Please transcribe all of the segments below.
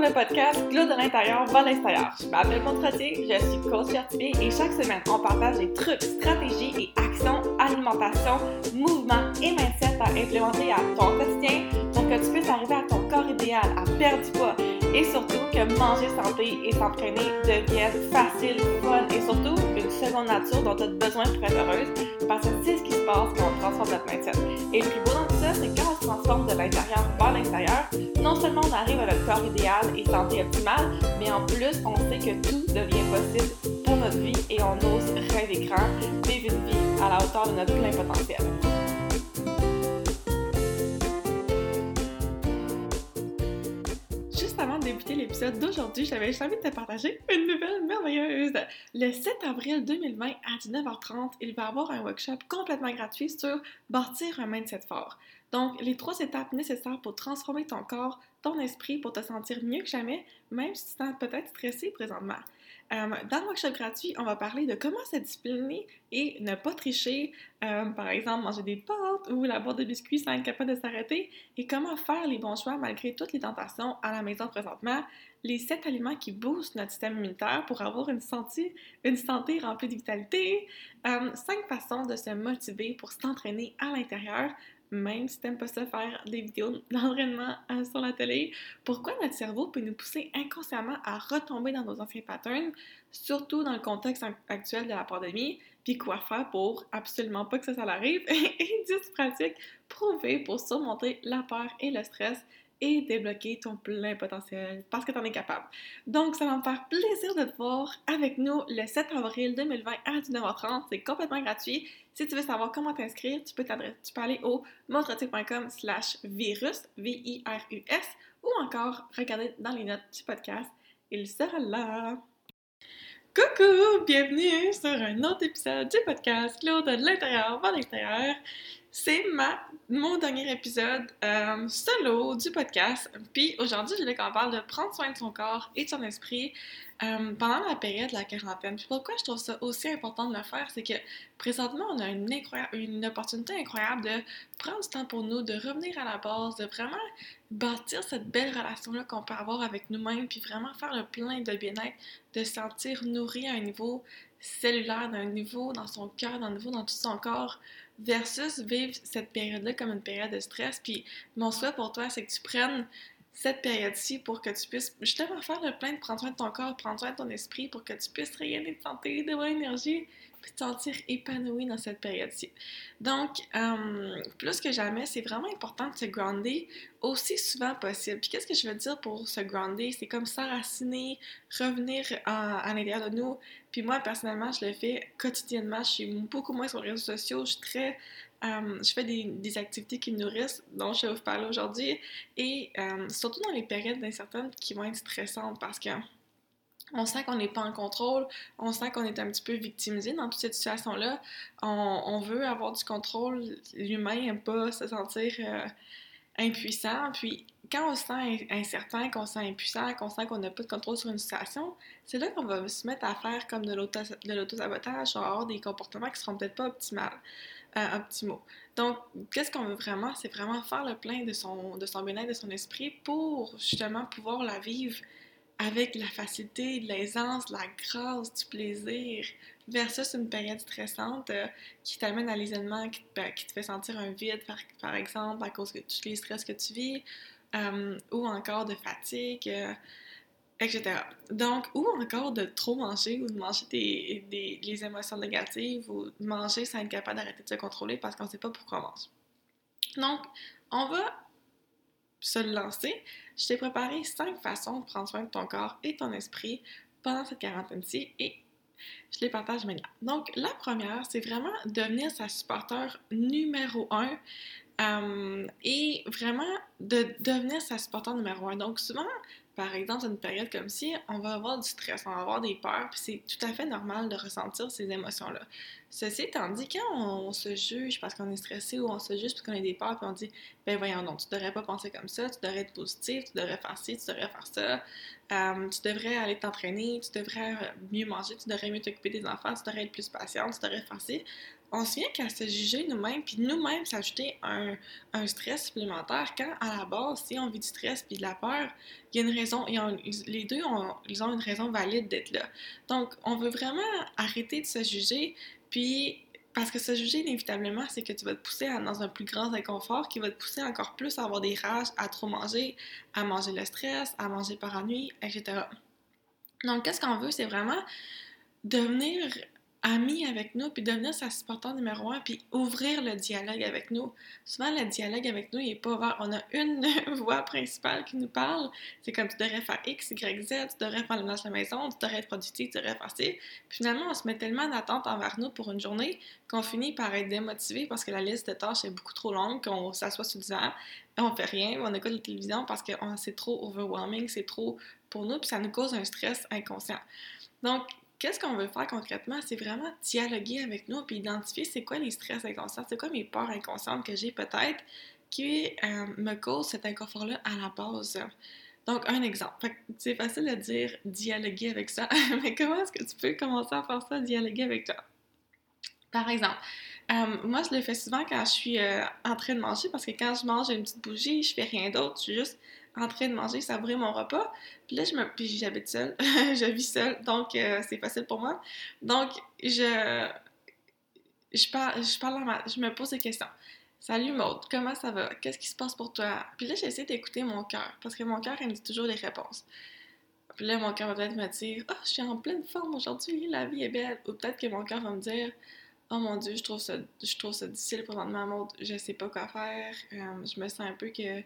le podcast Glow de l'intérieur vers l'extérieur. Je m'appelle Maud je suis coach certifiée et chaque semaine, on partage des trucs, stratégies et actions, alimentation, mouvement et mindset à implémenter à ton quotidien pour que tu puisses arriver à ton corps idéal, à perdre du poids et surtout que manger santé et s'entraîner deviennent facile, fun et surtout seconde nature dont tu as besoin pour être heureuse parce que c'est ce qui se passe quand on transforme notre mindset. Et le plus beau dans tout ça, c'est quand on se transforme de l'intérieur vers l'extérieur, non seulement on arrive à notre corps idéal et santé optimale, mais en plus, on sait que tout devient possible pour notre vie et on ose rêver grand, vivre une vie à la hauteur de notre plein potentiel. Débuter l'épisode d'aujourd'hui, j'avais juste envie de te partager une nouvelle merveilleuse. Le 7 avril 2020 à 19h30, il va y avoir un workshop complètement gratuit sur bâtir un mindset fort. Donc, les trois étapes nécessaires pour transformer ton corps, ton esprit, pour te sentir mieux que jamais, même si tu te sens peut-être stressé présentement. Euh, dans le workshop gratuit, on va parler de comment se discipliner et ne pas tricher, euh, par exemple manger des pâtes ou la boîte de biscuits sans être capable de s'arrêter, et comment faire les bons choix malgré toutes les tentations à la maison présentement, les sept aliments qui boostent notre système immunitaire pour avoir une santé, une santé remplie de vitalité, euh, cinq façons de se motiver pour s'entraîner à l'intérieur, même si t'aimes pas ça faire des vidéos d'entraînement euh, sur la télé, pourquoi notre cerveau peut nous pousser inconsciemment à retomber dans nos anciens patterns, surtout dans le contexte actuel de la pandémie, puis quoi faire pour absolument pas que ça, ça arrive, et 10 pratiques prouvées pour surmonter la peur et le stress et débloquer ton plein potentiel parce que tu en es capable. Donc, ça va me faire plaisir de te voir avec nous le 7 avril 2020 à 19h30. C'est complètement gratuit. Si tu veux savoir comment t'inscrire, tu peux, tu peux aller au montretic.com slash virus, V-I-R-U-S, ou encore regarder dans les notes du podcast. Il sera là. Coucou! Bienvenue sur un autre épisode du podcast Claude de l'intérieur vers l'extérieur. C'est mon dernier épisode euh, solo du podcast. Puis aujourd'hui, je voulais qu'on parle de prendre soin de son corps et de son esprit euh, pendant la période de la quarantaine. Puis pourquoi je trouve ça aussi important de le faire, c'est que présentement, on a une, une opportunité incroyable de prendre du temps pour nous, de revenir à la base, de vraiment bâtir cette belle relation-là qu'on peut avoir avec nous-mêmes, puis vraiment faire le plein de bien-être, de se sentir nourri à un niveau cellulaire, d'un niveau dans son cœur, d'un niveau dans tout son corps, versus vivre cette période-là comme une période de stress. Puis mon souhait pour toi, c'est que tu prennes cette période-ci pour que tu puisses justement faire le plein de prendre soin de ton corps, prendre soin de ton esprit pour que tu puisses rayonner de santé, de bonne énergie, puis te sentir épanoui dans cette période-ci. Donc, euh, plus que jamais, c'est vraiment important de se grounder aussi souvent possible. Puis qu'est-ce que je veux dire pour se grounder? C'est comme s'enraciner, revenir à, l'intérieur de nous. Puis moi, personnellement, je le fais quotidiennement. Je suis beaucoup moins sur les réseaux sociaux. Je suis très... Euh, je fais des, activités qui me nourrissent, dont je vais vous parler aujourd'hui, et euh, surtout dans les périodes d'incertitude qui vont être stressantes parce que on sent qu'on n'est pas en contrôle, on sent qu'on est un petit peu victimisé dans toute cette situation-là. On, veut avoir du contrôle, l'humain n'aime pas se sentir euh, impuissant. Puis quand on se sent incertain, qu'on se sent impuissant, qu'on sent qu'on n'a pas de contrôle sur une situation, c'est là qu'on va se mettre à faire comme de l'auto-sabotage, avoir des comportements qui seront peut-être pas optimales. Euh, optimaux. Donc, qu'est-ce qu'on veut vraiment? C'est vraiment faire le plein de son, de son bien-être, de son esprit pour justement pouvoir la vivre avec la facilité, l'aisance, la grâce, du plaisir, versus une période stressante euh, qui t'amène à l'isolement, qui, te fait sentir un vide, par, exemple, à cause de tous les stress que tu vis, euh, ou encore de fatigue, euh, etc. Donc, ou encore de trop manger, ou de manger des, des, les émotions négatives, ou de manger sans être capable d'arrêter de se contrôler parce qu'on ne sait pas pourquoi on mange. Donc, on va se lancer, je t'ai préparé cinq façons de prendre soin de ton corps et ton esprit pendant cette quarantaine-ci et je les partage maintenant. Donc, la première, c'est vraiment devenir sa supporter numéro un euh, et vraiment de devenir sa supporter numéro un. Donc, souvent, par exemple, dans une période comme ci, on va avoir du stress, on va avoir des peurs, puis c'est tout à fait normal de ressentir ces émotions-là. Ceci étant dit, quand on, se juge parce qu'on est stressé ou on se juge parce qu'on a des peurs, puis on dit, ben voyons donc, tu devrais pas penser comme ça, tu devrais être positif, tu devrais faire ci, tu devrais faire ça, euh, tu devrais aller t'entraîner, tu devrais mieux manger, tu devrais mieux t'occuper des enfants, tu devrais être plus patient, tu devrais faire ci. On se vient qu'à se juger nous-mêmes, puis nous-mêmes s'ajouter un, un, stress supplémentaire, quand à la base, si on vit du stress puis de la peur, il y a une raison, les deux, ont, une raison valide d'être là. Donc, on veut vraiment arrêter de se juger, puis parce que se juger inévitablement, c'est que tu vas te pousser dans un plus grand inconfort qui va te pousser encore plus à avoir des rages, à trop manger, à manger le stress, à manger par nuit, etc. Donc, qu'est-ce qu'on veut? C'est vraiment devenir ami avec nous, puis devenir sa supportant numéro un, puis ouvrir le dialogue avec nous. Souvent, le dialogue avec nous, il n'est pas ouvert. On a une voix principale qui nous parle. C'est comme tu devrais faire X, Y, Z, tu devrais faire le ménage la maison, tu devrais être productif, tu devrais faire ci. Puis finalement, on se met tellement d'attente envers nous pour une journée qu'on finit par être démotivé parce que la liste de tâches est beaucoup trop longue, qu'on s'assoit sous le divan, on fait rien, on écoute la télévision parce que c'est trop overwhelming, c'est trop pour nous, puis ça nous cause un stress inconscient. Donc, qu'est-ce qu'on veut faire concrètement? C'est vraiment dialoguer avec nous puis identifier c'est quoi les stress inconscients, c'est quoi mes peurs inconscientes que j'ai peut-être qui euh, me causent cet inconfort-là à la base. Donc, un exemple. C'est facile de dire dialoguer avec ça, mais comment est-ce que tu peux commencer à faire ça, dialoguer avec toi? Par exemple, euh, moi, je le fais souvent quand je suis euh, en train de manger parce que quand je mange une petite bougie, je fais rien d'autre, je suis juste en train de manger, savourer mon repas. Puis là, je me... puis j'habite seule, je vis seule, donc euh, c'est facile pour moi. Donc, je, je, parle, je, parle ma... je me pose des questions. Salut Maude, comment ça va? Qu'est-ce qui se passe pour toi? Puis là, j'essaie d'écouter mon cœur, parce que mon cœur, il me dit toujours les réponses. Puis là, mon cœur va peut-être me dire oh, je suis en pleine forme aujourd'hui, la vie est belle. Ou peut-être que mon cœur va me dire Oh mon Dieu, je trouve ça, je trouve ça difficile présentement, Maude, je sais pas quoi faire. Euh, je me sens un peu que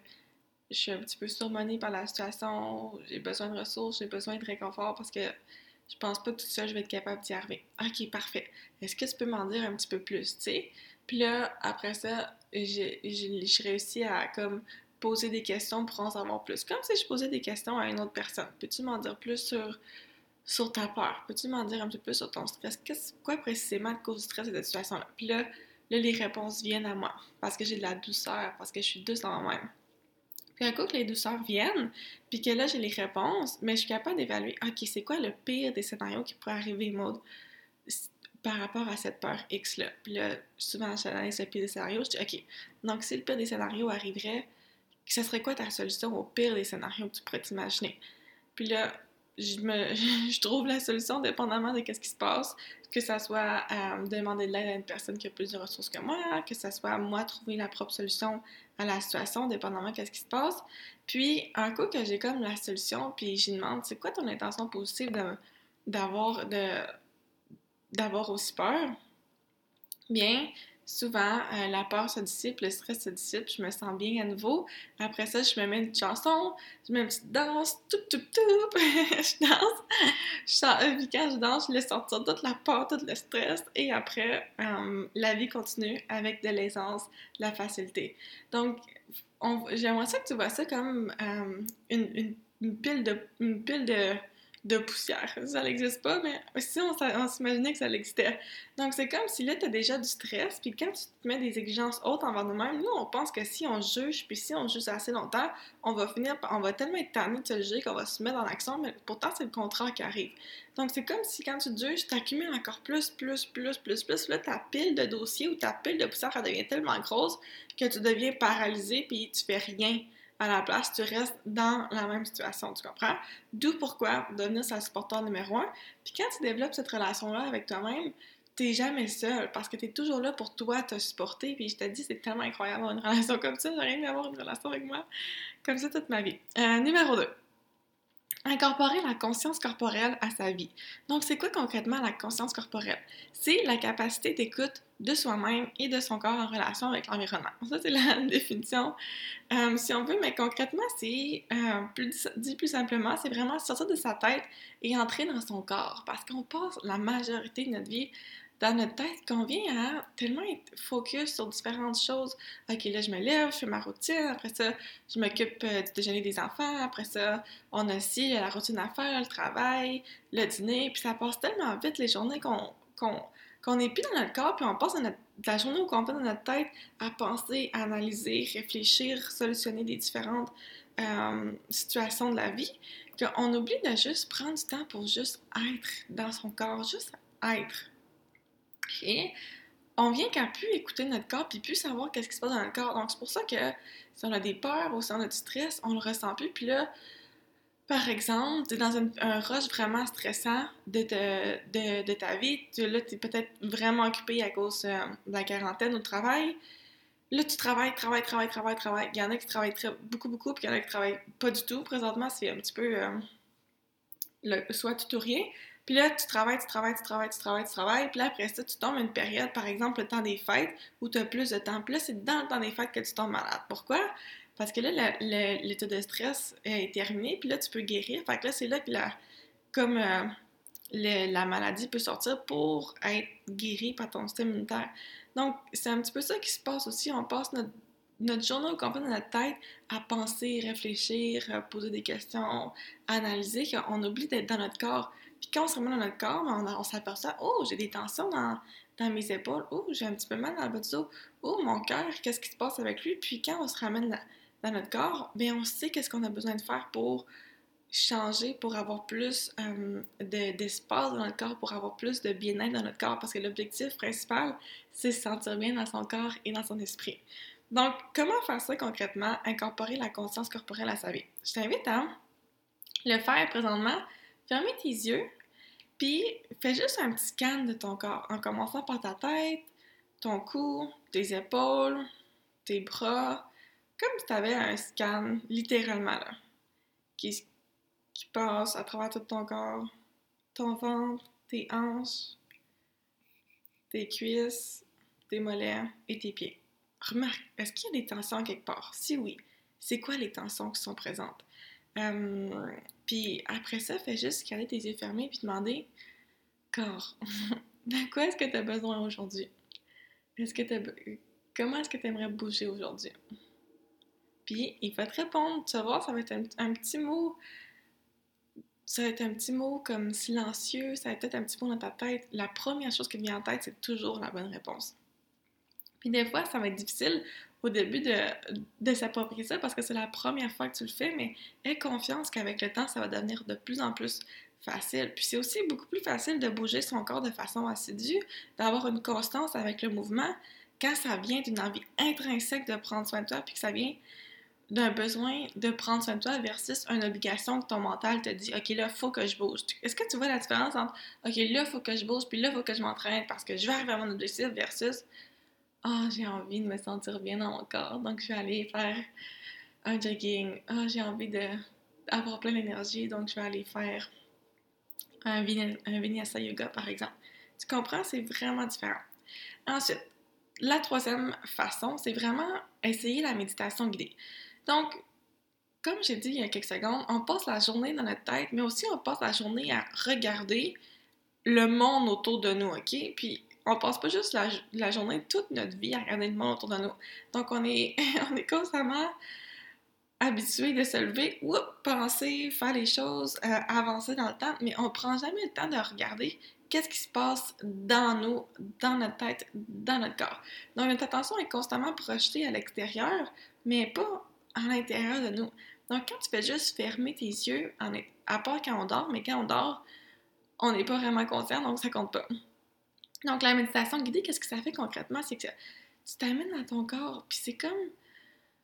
je suis un petit peu surmenée par la situation, j'ai besoin de ressources, j'ai besoin de réconfort parce que je pense pas que tout ça, je vais être capable d'y arriver. Ok, parfait. Est-ce que tu peux m'en dire un petit peu plus, tu sais? Puis là, après ça, j'ai réussi à comme poser des questions pour en savoir plus. Comme si je posais des questions à une autre personne. Peux-tu m'en dire plus sur, sur ta peur? Peux-tu m'en dire un petit peu plus sur ton stress? Qu'est-ce, quoi précisément cause du stress de cette situation-là? Puis là, là, les réponses viennent à moi parce que j'ai de la douceur, parce que je suis douce dans moi-même. Puis un coup que les douceurs viennent, puis que là j'ai les réponses, mais je suis capable d'évaluer, ok, c'est quoi le pire des scénarios qui pourrait arriver, mode par rapport à cette peur X-là? Puis là, souvent, j'analyse le pire des scénarios, je dis, ok, donc si le pire des scénarios arriverait, ce serait quoi ta solution au pire des scénarios que tu pourrais t'imaginer? Puis là, je, me, je trouve la solution dépendamment de ce qui se passe, que ça soit euh, demander de l'aide à une personne qui a plus de ressources que moi, que ça soit moi trouver la propre solution à la situation, dépendamment de ce qui se passe. Puis, un coup que j'ai comme la solution, puis j'y demande, c'est quoi ton intention positive d'avoir d'avoir aussi peur? Bien, souvent, euh, la peur se dissipe, le stress se dissipe, je me sens bien à nouveau. Après ça, je me mets une chanson, je mets une petite danse, tout, tout, tout, je danse. Je puis quand je danse, je laisse sortir toute la peur, tout le stress, et après, euh, la vie continue avec de l'aisance, de la facilité. Donc, j'aimerais ça que tu vois ça comme euh, pile de... Une pile de de poussière. Ça n'existe pas, mais si on, s'imaginait que ça existait. Donc, c'est comme si là, tu as déjà du stress, puis quand tu te mets des exigences hautes envers nous-mêmes, nous, on pense que si on juge, puis si on juge assez longtemps, on va finir, on va tellement être tanné de se juger qu'on va se mettre dans l'action, mais pourtant, c'est le contraire qui arrive. Donc, c'est comme si quand tu juges, tu accumules encore plus, plus, plus, plus, plus. Là, ta pile de dossiers ou ta pile de poussière, elle devient tellement grosse que tu deviens paralysé, puis tu fais rien à la place, tu restes dans la même situation, tu comprends? D'où pourquoi devenir sa supporter numéro un. Puis quand tu développes cette relation-là avec toi-même, t'es jamais seul parce que tu es toujours là pour toi te supporter. Puis je te dis, c'est tellement incroyable d'avoir une relation comme ça. J'aurais aimé avoir une relation avec moi comme ça toute ma vie. Euh, numéro 2. Incorporer la conscience corporelle à sa vie. Donc, c'est quoi concrètement la conscience corporelle? C'est la capacité d'écoute de soi-même et de son corps en relation avec l'environnement. Ça, c'est la définition, euh, si on veut, mais concrètement, c'est, euh, plus, dit plus simplement, c'est vraiment sortir de sa tête et entrer dans son corps, parce qu'on passe la majorité de notre vie dans notre tête qu'on vient à tellement être focus sur différentes choses. Ok, là, je me lève, je fais ma routine, après ça, je m'occupe euh, du déjeuner des enfants, après ça, on a aussi la routine à faire, le travail, le dîner, puis ça passe tellement vite les journées qu'on qu'on n'est plus dans notre corps, puis on passe la journée au complet dans notre tête à penser, à analyser, réfléchir, solutionner des différentes euh, situations de la vie, qu'on oublie de juste prendre du temps pour juste être dans son corps, juste être. on vient qu'à plus écouter notre corps puis plus savoir qu'est-ce qui se passe dans le corps. Donc, c'est pour ça que si on a des peurs ou si on a du stress, on le ressent plus. Puis là, par exemple, tu es dans un rush vraiment stressant de, ta vie. Tu, là, tu es peut-être vraiment occupé à cause euh, de la quarantaine ou du travail. Là, tu travailles, travailles, travailles, travailles, travailles. Il y en a qui travaillent très, beaucoup, beaucoup, puis il y en a qui travaillent pas du tout. Présentement, c'est un petit peu euh, le, soit tout ou rien. Puis là, tu travailles, tu travailles, tu travailles, tu travailles, tu travailles. Puis là, après ça, tu tombes une période, par exemple, le temps des fêtes, où tu as plus de temps. Puis là, c'est dans le temps des fêtes que tu tombes malade. Pourquoi? Parce que là, l'état de stress est terminé, puis là, tu peux guérir. Fait que là, c'est là que la, comme euh, la maladie peut sortir pour être guérie par ton système immunitaire. Donc, c'est un petit peu ça qui se passe aussi. On passe notre, journée au complet dans notre tête à penser, réfléchir, poser des questions, analyser, qu'on oublie d'être dans notre corps. Puis quand on se remet dans notre corps, on, on s'aperçoit, oh, j'ai des tensions dans, dans, mes épaules, oh, j'ai un petit peu mal dans le bas du dos, oh, mon cœur, qu'est-ce qui se passe avec lui? Puis quand on se ramène dans, notre corps, bien, on sait qu'est-ce qu'on a besoin de faire pour changer, pour avoir plus euh, d'espace dans notre corps, pour avoir plus de bien-être dans notre corps, parce que l'objectif principal, c'est se sentir bien dans son corps et dans son esprit. Donc, comment faire ça concrètement, incorporer la conscience corporelle à sa vie? Je t'invite à le faire présentement fermez tes yeux, puis fais juste un petit scan de ton corps, en commençant par ta tête, ton cou, tes épaules, tes bras, comme si tu avais un scan, littéralement, là, qui, passe à travers tout ton corps, ton ventre, tes hanches, tes cuisses, tes mollets et tes pieds. Remarque, est-ce qu'il y a des tensions quelque part? Si oui, c'est quoi les tensions qui sont présentes? Euh, puis après ça, fais juste garder tes yeux fermés puis demander Corps, de quoi est-ce que tu as besoin aujourd'hui? Comment est-ce que tu aimerais bouger aujourd'hui? Puis il va te répondre. Tu vas voir, ça va être un, petit mot. Ça va être un petit mot comme silencieux, ça va être un petit mot dans ta tête. La première chose qui vient en tête, c'est toujours la bonne réponse. Puis des fois, ça va être difficile au début de, de s'approprier ça parce que c'est la première fois que tu le fais, mais aie confiance qu'avec le temps, ça va devenir de plus en plus facile. Puis c'est aussi beaucoup plus facile de bouger son corps de façon assidue, d'avoir une constance avec le mouvement quand ça vient d'une envie intrinsèque de prendre soin de toi, puis que ça vient d'un besoin de prendre soin de toi versus une obligation que ton mental te dit OK, là, faut que je bouge. Est-ce que tu vois la différence entre OK, là, faut que je bouge, puis là, faut que je m'entraîne parce que je vais arriver à mon objectif versus ah, j'ai envie de me sentir bien dans mon corps, donc je vais aller faire un jogging. Ah, j'ai envie d'avoir plein d'énergie, donc je vais aller faire un, vinyasa yoga, par exemple. Tu comprends? C'est vraiment différent. Ensuite, la troisième façon, c'est vraiment essayer la méditation guidée. Donc, comme j'ai dit il y a quelques secondes, on passe la journée dans notre tête, mais aussi on passe la journée à regarder le monde autour de nous, OK? Puis on passe pas juste la, journée, toute notre vie à regarder le monde autour de nous. Donc, on est, on est constamment habitué de se lever, penser, faire les choses, euh, avancer dans le temps, mais on prend jamais le temps de regarder qu'est-ce qui se passe dans nous, dans notre tête, dans notre corps. Donc, notre attention est constamment projetée à l'extérieur, mais pas à l'intérieur de nous. Donc, quand tu fais juste fermer tes yeux, à part quand on dort, mais quand on dort, on n'est pas vraiment conscient, donc ça compte pas. Donc, la méditation guidée, qu'est-ce que ça fait concrètement? C'est que tu t'amènes dans ton corps, puis c'est comme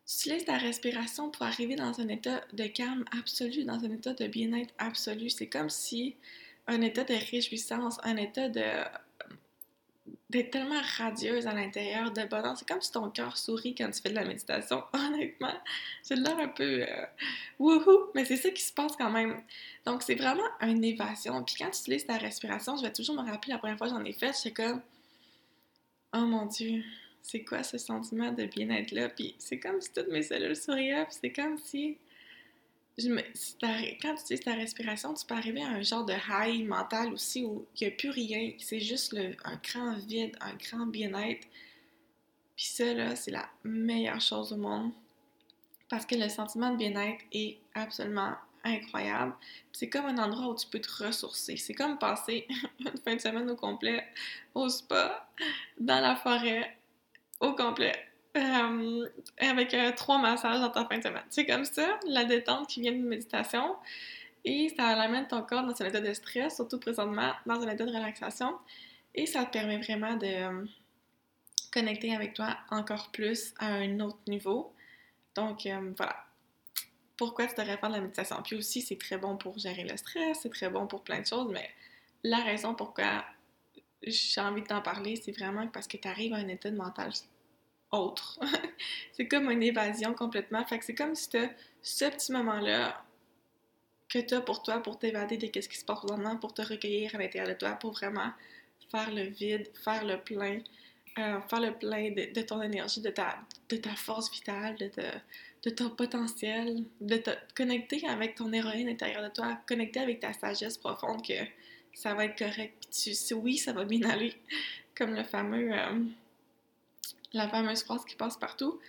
tu laisses ta respiration pour arriver dans un état de calme absolu, dans un état de bien-être absolu. C'est comme si un état de réjouissance, un état de d'être tellement radieuse à l'intérieur de bonheur. C'est comme si ton cœur sourit quand tu fais de la méditation. Honnêtement, c'est l'air un peu euh, wouhou, mais c'est ça qui se passe quand même. Donc, c'est vraiment une évasion. Puis quand tu utilises ta respiration, je vais toujours me rappeler la première fois que j'en ai fait, c'est comme Oh mon Dieu, c'est quoi ce sentiment de bien-être là? Puis c'est comme si toutes mes cellules souriaient, puis c'est comme si quand tu utilises ta respiration, tu peux arriver à un genre de high mental aussi où il n'y a plus rien. C'est juste un grand vide, un grand bien-être. Puis ça, là, c'est la meilleure chose au monde. Parce que le sentiment de bien-être est absolument incroyable. C'est comme un endroit où tu peux te ressourcer. C'est comme passer une fin de semaine au complet au spa, dans la forêt, au complet. Euh, avec euh, trois massages dans ta fin de semaine. C'est comme ça, la détente qui vient d'une méditation. Et ça amène ton corps dans un état de stress, surtout présentement dans un état de relaxation. Et ça te permet vraiment de, connecter avec toi encore plus à un autre niveau. Donc, euh, voilà. Pourquoi tu devrais faire de la méditation? Puis aussi, c'est très bon pour gérer le stress, c'est très bon pour plein de choses, mais la raison pourquoi j'ai envie de t'en parler, c'est vraiment parce que tu arrives à un état de mental autre. c'est comme une évasion complètement. Fait que c'est comme si tu ce petit moment-là que tu as pour toi, pour t'évader de ce qui se passe maintenant, pour te recueillir à l'intérieur de toi, pour vraiment faire le vide, faire le plein, euh, faire le plein de, ton énergie, de ta, force vitale, de, ton potentiel, de te connecter avec ton héroïne intérieure de toi, connecter avec ta sagesse profonde que ça va être correct. Puis tu, oui, ça va bien aller, comme le fameux, euh, la fameuse phrase qui passe partout.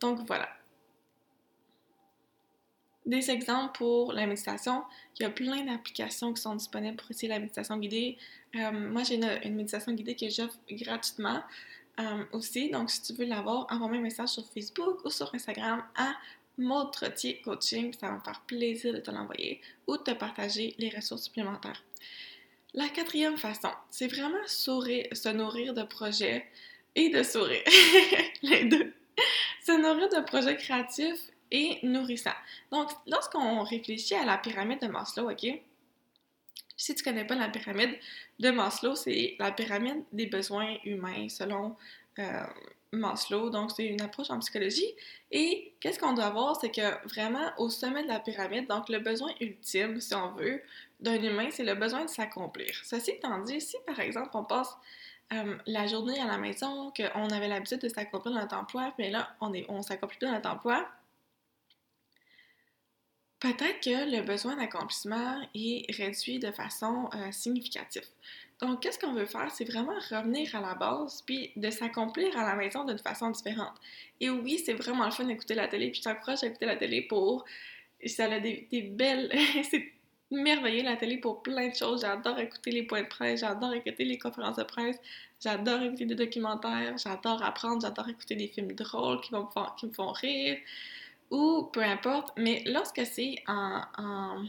Donc voilà. Des exemples pour la méditation. Il y a plein d'applications qui sont disponibles pour essayer la méditation guidée. Euh, moi, j'ai une, méditation guidée que j'offre gratuitement euh, aussi. Donc, si tu veux l'avoir, envoie-moi un message sur Facebook ou sur Instagram à Maud Coaching. Ça va me faire plaisir de te l'envoyer ou de te partager les ressources supplémentaires. La quatrième façon, c'est vraiment se nourrir de projets et de sourire. les deux. Se nourrir de projets créatifs et nourrissants. Donc, lorsqu'on réfléchit à la pyramide de Maslow, OK? Si tu connais pas la pyramide de Maslow, c'est la pyramide des besoins humains selon euh, Maslow. Donc, c'est une approche en psychologie. Et qu'est-ce qu'on doit voir, c'est que vraiment au sommet de la pyramide, donc le besoin ultime, si on veut, d'un humain, c'est le besoin de s'accomplir. Ceci étant dit, si par exemple on passe la journée à la maison, qu'on avait l'habitude de s'accomplir dans notre emploi, mais là on ne s'accomplit plus dans notre emploi, peut-être que le besoin d'accomplissement est réduit de façon euh, significative. Donc, qu'est-ce qu'on veut faire? C'est vraiment revenir à la base, puis de s'accomplir à la maison d'une façon différente. Et oui, c'est vraiment le fun d'écouter la télé, puis je t'encourage à écouter la télé pour... Ça a des, des belles... merveilleux la télé pour plein de choses. J'adore écouter les points de presse, j'adore écouter les conférences de presse, j'adore écouter des documentaires, j'adore apprendre, j'adore écouter des films drôles qui, vont me qui me font rire, ou peu importe. Mais lorsque c'est en, en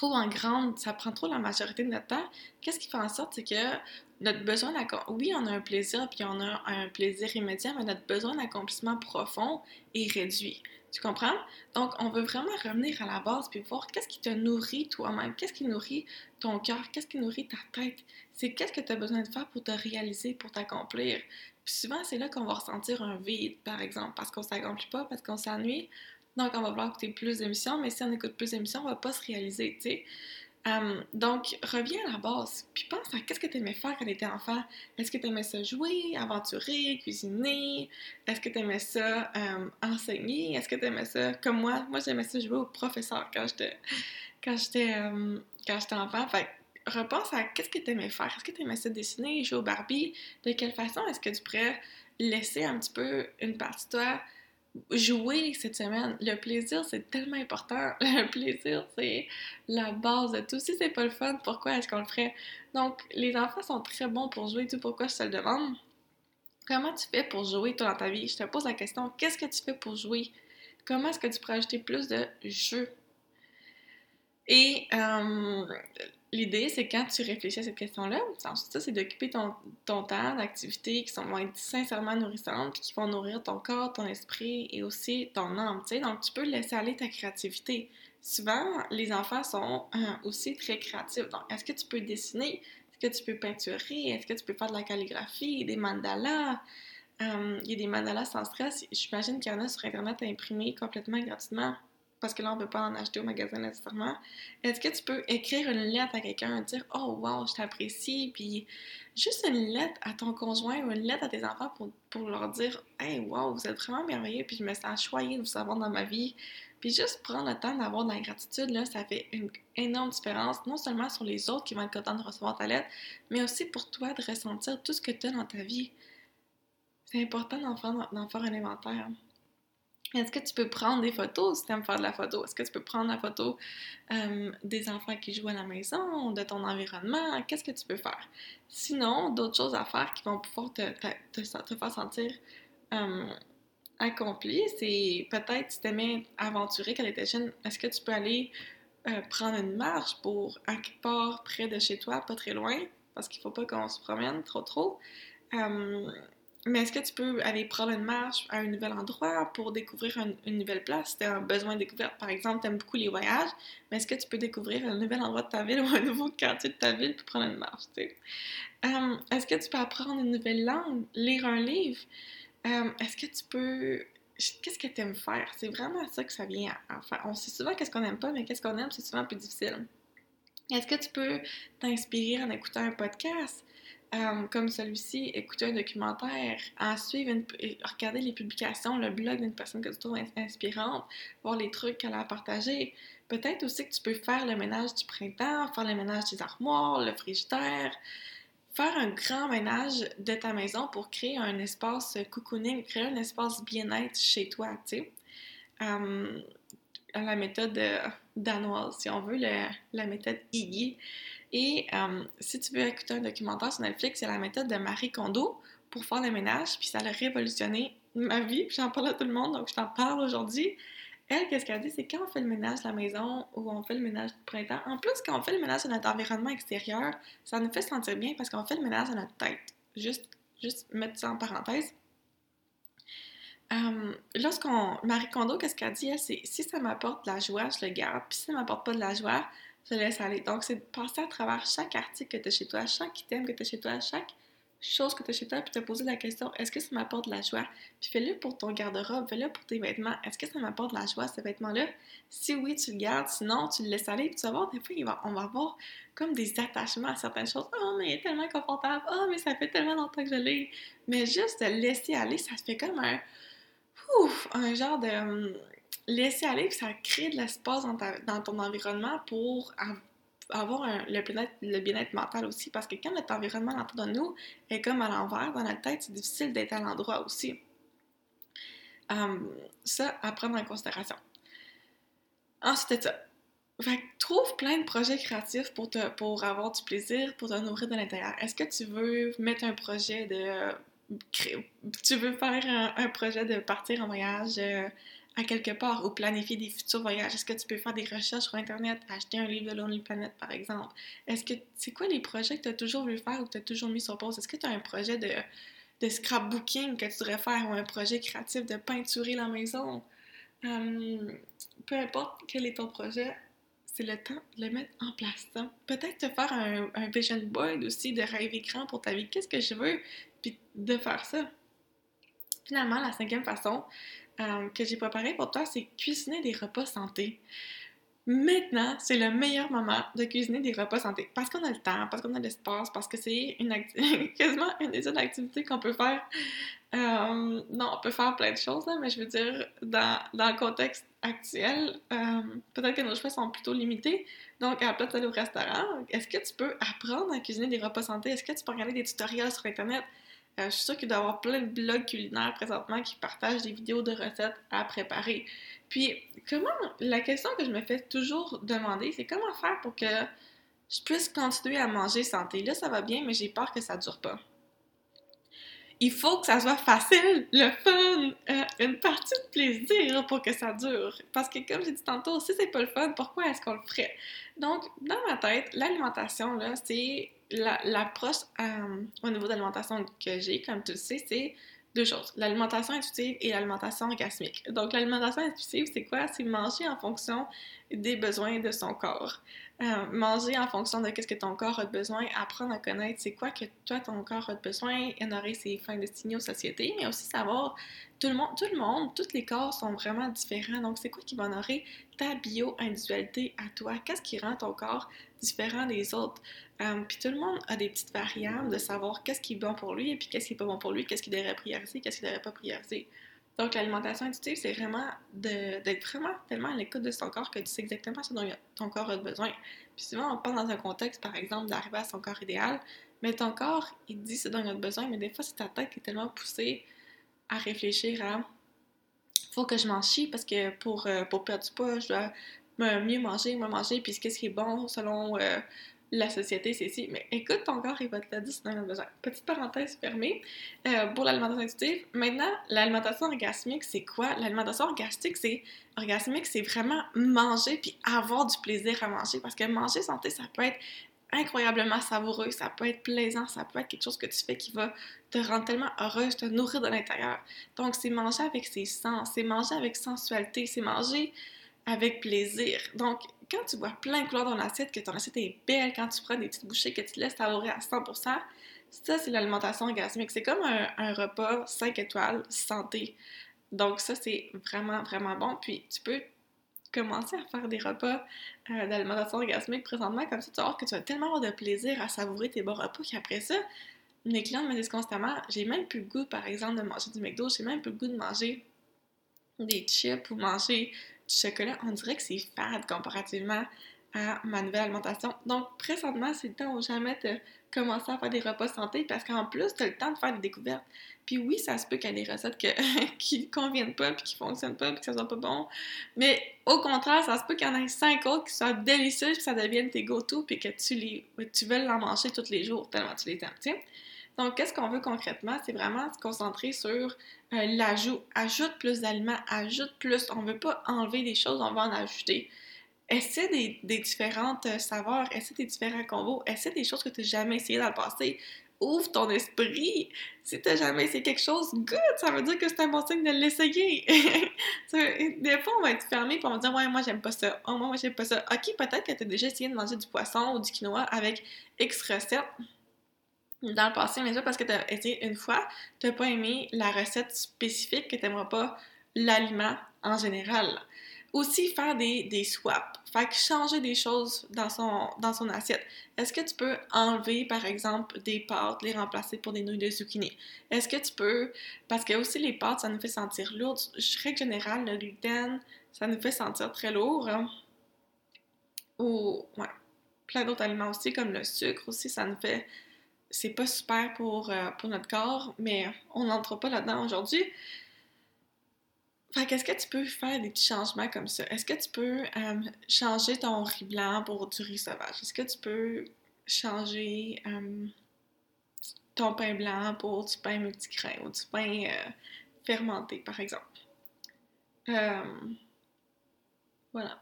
trop en grande, ça prend trop la majorité de notre temps, qu'est-ce qui fait en sorte, c'est que notre besoin d'accomplissement, oui, on a un plaisir, puis on a un plaisir immédiat, mais notre besoin d'accomplissement profond est réduit. Tu comprends? Donc, on veut vraiment revenir à la base puis voir qu'est-ce qui te nourrit toi-même, qu'est-ce qui nourrit ton cœur, qu'est-ce qui nourrit ta tête. C'est qu'est-ce que tu as besoin de faire pour te réaliser, pour t'accomplir. Puis souvent, c'est là qu'on va ressentir un vide, par exemple, parce qu'on s'accomplit pas, parce qu'on s'ennuie. Donc, on va vouloir écouter plus d'émissions, mais si on écoute plus d'émissions, on va pas se réaliser, tu sais. Hum, donc, reviens à la base, puis pense à qu'est-ce que tu aimais faire quand tu étais enfant. Est-ce que tu aimais ça jouer, aventurer, cuisiner? Est-ce que tu aimais ça hum, enseigner? Est-ce que tu aimais ça comme moi? Moi, j'aimais ça jouer au professeur quand j'étais hum, enfant. Fait repense à qu'est-ce que tu aimais faire. Est-ce que tu aimais ça dessiner, jouer au Barbie? De quelle façon est-ce que tu pourrais laisser un petit peu une partie de toi jouer cette semaine. Le plaisir, c'est tellement important. Le plaisir, c'est la base de tout. Si c'est pas le fun, pourquoi est-ce qu'on le ferait? Donc, les enfants sont très bons pour jouer. Tout pourquoi je te le demande? Comment tu fais pour jouer, toi, dans ta vie? Je te pose la question, qu'est-ce que tu fais pour jouer? Comment est-ce que tu pourrais ajouter plus de jeux? Et euh, l'idée, c'est quand tu réfléchis à cette question-là, ça, c'est d'occuper ton, temps d'activités qui sont, vont être sincèrement nourrissantes, qui vont nourrir ton corps, ton esprit et aussi ton âme. Donc, tu peux laisser aller ta créativité. Souvent, les enfants sont euh, aussi très créatifs. Donc, est-ce que tu peux dessiner? Est-ce que tu peux peinturer? Est-ce que tu peux faire de la calligraphie, des mandalas? Euh, il y a des mandalas sans stress. J'imagine qu'il y en a sur Internet à imprimer complètement gratuitement parce que là, on ne peut pas en acheter au magasin nécessairement. Est-ce que tu peux écrire une lettre à quelqu'un, dire Oh, wow, je t'apprécie, puis juste une lettre à ton conjoint ou une lettre à tes enfants pour, pour leur dire Hey, wow, vous êtes vraiment merveilleux, puis je me sens choyée de vous avoir dans ma vie. Puis juste prendre le temps d'avoir de la gratitude, là, ça fait une énorme différence, non seulement sur les autres qui vont être contents de recevoir ta lettre, mais aussi pour toi de ressentir tout ce que tu as dans ta vie. C'est important d'en faire, faire un inventaire. Est-ce que tu peux prendre des photos si tu aimes faire de la photo? Est-ce que tu peux prendre la photo euh, des enfants qui jouent à la maison, de ton environnement? Qu'est-ce que tu peux faire? Sinon, d'autres choses à faire qui vont pouvoir te, te, faire sentir euh, accompli, c'est peut-être si tu aimais aventurer quand tu étais jeune, est-ce que tu peux aller euh, prendre une marche pour à quelque près de chez toi, pas très loin, parce qu'il faut pas qu'on se promène trop trop? Mais est-ce que tu peux aller prendre une marche à un nouvel endroit pour découvrir une nouvelle place? Si tu as un besoin de découverte, par exemple, tu aimes beaucoup les voyages, mais est-ce que tu peux découvrir un nouvel endroit de ta ville ou un nouveau quartier de ta ville pour prendre une marche? Euh, est-ce que tu peux apprendre une nouvelle langue, lire un livre? Euh, est-ce que tu peux. Qu'est-ce que tu aimes faire? C'est vraiment ça que ça vient à, faire. On sait souvent qu'est-ce qu'on n'aime pas, mais qu'est-ce qu'on aime, c'est souvent plus difficile. Est-ce que tu peux t'inspirer en écoutant un podcast? Euh, comme celui-ci, écouter un documentaire, en suivre, regarder les publications, le blog d'une personne que tu trouves inspirante, voir les trucs qu'elle a partagés. Peut-être aussi que tu peux faire le ménage du printemps, faire le ménage des armoires, le frigidaire, faire un grand ménage de ta maison pour créer un espace cocooning, créer un espace bien-être chez toi, tu sais. Euh, la méthode euh, danoise, si on veut, la méthode Iggy. Et euh, si tu veux écouter un documentaire sur Netflix, c'est la méthode de Marie Kondo pour faire le ménage, puis ça a révolutionné ma vie, puis j'en parle à tout le monde, donc je t'en parle aujourd'hui. Elle, qu'est-ce qu'elle dit, c'est quand on fait le ménage de la maison ou on fait le ménage du printemps, en plus, quand on fait le ménage de notre environnement extérieur, ça nous fait sentir bien parce qu'on fait le ménage de notre tête. Juste, juste mettre ça en parenthèse. Euh, lorsqu'on. Marie Kondo, qu'est-ce qu'elle dit, c'est si ça m'apporte de la joie, je le garde. Puis si ça m'apporte pas de la joie, je laisse aller. Donc, c'est de passer à travers chaque article que tu as chez toi, chaque item que tu as chez toi, chaque chose que tu as chez toi, puis te poser la question est-ce que ça m'apporte de la joie? Puis fais-le pour ton garde-robe, fais-le pour tes vêtements. Est-ce que ça m'apporte de la joie, ce vêtement-là Si oui, tu le gardes, sinon, tu le laisses aller, puis tu vas voir, des fois, on va avoir comme des attachements à certaines choses. Oh, mais il est tellement confortable. Oh, mais ça fait tellement longtemps que je l'ai. Mais juste de laisser aller, ça se fait comme un. Un genre de hum, laisser aller, puis ça crée de l'espace dans, ton environnement pour avoir le bien-être mental aussi. Parce que quand notre environnement autour de nous est comme à l'envers dans notre tête, c'est difficile d'être à l'endroit aussi. Hum, ça, à prendre en considération. Ensuite, ça. Fait trouve plein de projets créatifs pour avoir du plaisir, pour te nourrir de l'intérieur. Est-ce que tu veux mettre un projet de. Tu veux faire un, projet de partir en voyage euh, à quelque part ou planifier des futurs voyages? Est-ce que tu peux faire des recherches sur Internet, acheter un livre de Lonely Planet, par exemple? Est-ce que c'est quoi les projets que tu as toujours voulu faire ou que tu as toujours mis sur pause? Est-ce que tu as un projet de, de scrapbooking que tu voudrais faire ou un projet créatif de peinturer la maison? Hum, peu importe quel est ton projet, c'est le temps de le mettre en place. Peut-être te faire un, un, vision board aussi de rêve écran pour ta vie. Qu'est-ce que je veux? Puis de faire ça. Finalement, la cinquième façon, euh, que j'ai préparé pour toi, c'est cuisiner des repas santé. Maintenant, c'est le meilleur moment de cuisiner des repas santé. Parce qu'on a le temps, parce qu'on a l'espace, parce que c'est quasiment une des activités qu'on peut faire. Euh, non, on peut faire plein de choses, mais je veux dire, dans, dans le contexte actuel, euh, peut-être que nos choix sont plutôt limités. Donc, à la place d'aller au restaurant, est-ce que tu peux apprendre à cuisiner des repas santé? Est-ce que tu peux regarder des tutoriels sur Internet? Euh, je suis sûre qu'il doit y avoir plein de blogs culinaires présentement qui partagent des vidéos de recettes à préparer. Puis, comment, la question que je me fais toujours demander, c'est comment faire pour que je puisse continuer à manger santé? Là, ça va bien, mais j'ai peur que ça dure pas. Il faut que ça soit facile, le fun, euh, une partie de plaisir pour que ça dure. Parce que, comme j'ai dit tantôt, si c'est pas le fun, pourquoi est-ce qu'on le ferait? Donc, dans ma tête, l'alimentation, là, c'est l'approche euh, au niveau de l'alimentation que j'ai, comme tu le sais, c'est deux choses, l'alimentation intuitive et l'alimentation orgasmique. Donc, l'alimentation intuitive, c'est quoi? C'est manger en fonction des besoins de son corps. Euh, manger en fonction de ce que ton corps a besoin, apprendre à connaître c'est quoi que toi, ton corps a besoin, honorer ses fins de signaux société, mais aussi savoir tout le monde, tout le monde, tous les corps sont vraiment différents. Donc, c'est quoi qui va honorer ta bio-individualité à toi? Qu'est-ce qui rend ton corps différent des autres? Euh, puis tout le monde a des petites variables de savoir qu'est-ce qui est bon pour lui et puis qu'est-ce qui est pas bon pour lui, qu'est-ce qu'il devrait prioriser, qu'est-ce qu'il devrait pas prioriser. Donc, l'alimentation intuitive, c'est vraiment d'être vraiment tellement à l'écoute de son corps que tu sais exactement ce dont ton corps a besoin. Puis souvent, on parle dans un contexte, par exemple, d'arriver à son corps idéal, mais ton corps, il dit ce dont il a besoin, mais des fois, c'est ta tête qui est tellement poussée à réfléchir à faut que je mange chie parce que pour, euh, pour perdre du poids, je dois mieux manger, moins manger, puis qu'est-ce qui est bon selon euh, la société, c'est ici. Mais écoute ton corps, il va te le dire si tu besoin. Petite parenthèse fermée euh, pour l'alimentation intuitive. Maintenant, l'alimentation orgasmique, c'est quoi? L'alimentation orgasmique, c'est orgasmique, c'est vraiment manger puis avoir du plaisir à manger. Parce que manger santé, ça peut être incroyablement savoureux, ça peut être plaisant, ça peut être quelque chose que tu fais qui va te rendre tellement heureuse, te nourrir de l'intérieur. Donc, c'est manger avec ses sens, c'est manger avec sensualité, c'est manger avec plaisir. Donc, quand tu vois plein de couleurs dans l'assiette, que ton assiette est belle, quand tu prends des petites bouchées, que tu laisses savourer à 100%, ça, c'est l'alimentation orgasmique. C'est comme un, repas 5 étoiles santé. Donc, ça, c'est vraiment, vraiment bon. Puis, tu peux commencer à faire des repas euh, d'alimentation orgasmique présentement, comme ça, tu vas voir que tu vas tellement avoir de plaisir à savourer tes bons repas qu'après ça, mes clients me disent constamment j'ai même plus le goût, par exemple, de manger du McDo, j'ai même plus le goût de manger des chips ou manger chocolat. On dirait que c'est fade comparativement à ma nouvelle alimentation. Donc, présentement, c'est le temps où jamais de commencer à faire des repas santé parce qu'en plus, tu as le temps de faire des découvertes. Puis oui, ça se peut qu'il y ait des recettes qui ne conviennent pas, puis qui ne fonctionnent pas, puis que ça soit pas bon. Mais au contraire, ça se peut qu'il y en ait cinq autres qui soient délicieuses, puis ça devienne tes go-to, puis que tu, les, tu veux l'en manger tous les jours tellement tu les aimes. Donc, qu'est-ce qu'on veut concrètement? C'est vraiment se concentrer sur euh, l'ajout. Ajoute plus d'aliments, ajoute plus. On ne veut pas enlever des choses, on va en ajouter. Essaie des, différentes euh, saveurs, essaie des différents combos, essaie des choses que tu n'as jamais essayé dans le passé. Ouvre ton esprit. Si tu n'as jamais essayé quelque chose, good! Ça veut dire que c'est un bon signe de l'essayer. des fois, on va être fermé et on va dire Ouais, moi, j'aime pas ça. Oh, moi, j'aime pas ça. Ok, peut-être que tu as déjà essayé de manger du poisson ou du quinoa avec X recettes dans le passé, mais ça parce que tu as essayé une fois, tu n'as pas aimé la recette spécifique, que tu n'aimeras pas l'aliment en général. Aussi, faire des, des swaps, faire changer des choses dans son, dans son assiette. Est-ce que tu peux enlever, par exemple, des pâtes, les remplacer pour des nouilles de zucchini? Est-ce que tu peux, parce que aussi les pâtes, ça nous fait sentir lourd. Règle générale, le gluten, ça nous fait sentir très lourd. Ou, ouais, plein d'autres aliments aussi, comme le sucre aussi, ça nous fait c'est pas super pour, euh, pour notre corps, mais on n'entre pas là-dedans aujourd'hui. Fait qu'est-ce que tu peux faire des petits changements comme ça? Est-ce que tu peux euh, changer ton riz blanc pour du riz sauvage? Est-ce que tu peux changer euh, ton pain blanc pour du pain multigrain ou du pain fermenté, par exemple? voilà.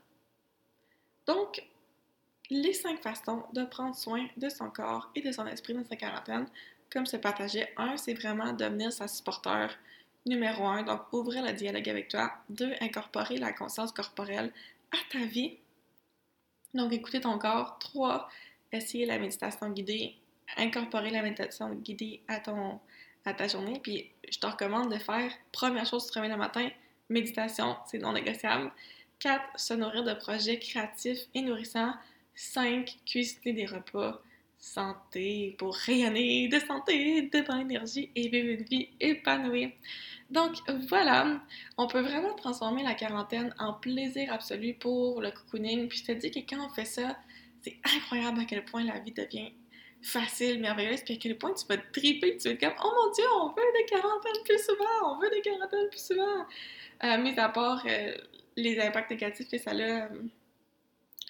Donc, les cinq façons de prendre soin de son corps et de son esprit dans sa quarantaine, comme se partager. Un, c'est vraiment devenir sa supporteur numéro un, donc ouvrir le dialogue avec toi. Deux, incorporer la conscience corporelle à ta vie. Donc écouter ton corps. Trois, essayer la méditation guidée, incorporer la méditation guidée à, ton, à ta journée. Puis je te recommande de faire, première chose, tu te réveilles le matin, méditation, c'est non négociable. Quatre, se nourrir de projets créatifs et nourrissants 5. Cuisiner des repas santé pour rayonner de santé, de bonne énergie et vivre une vie épanouie. Donc voilà, on peut vraiment transformer la quarantaine en plaisir absolu pour le cocooning. Puis je te dis que quand on fait ça, c'est incroyable à quel point la vie devient facile, merveilleuse, puis à quel point tu vas te triper, tu vas être comme « Oh mon Dieu, on veut des quarantaines plus souvent! On veut des quarantaines plus souvent! Euh, mis à part euh, les impacts négatifs que ça a euh,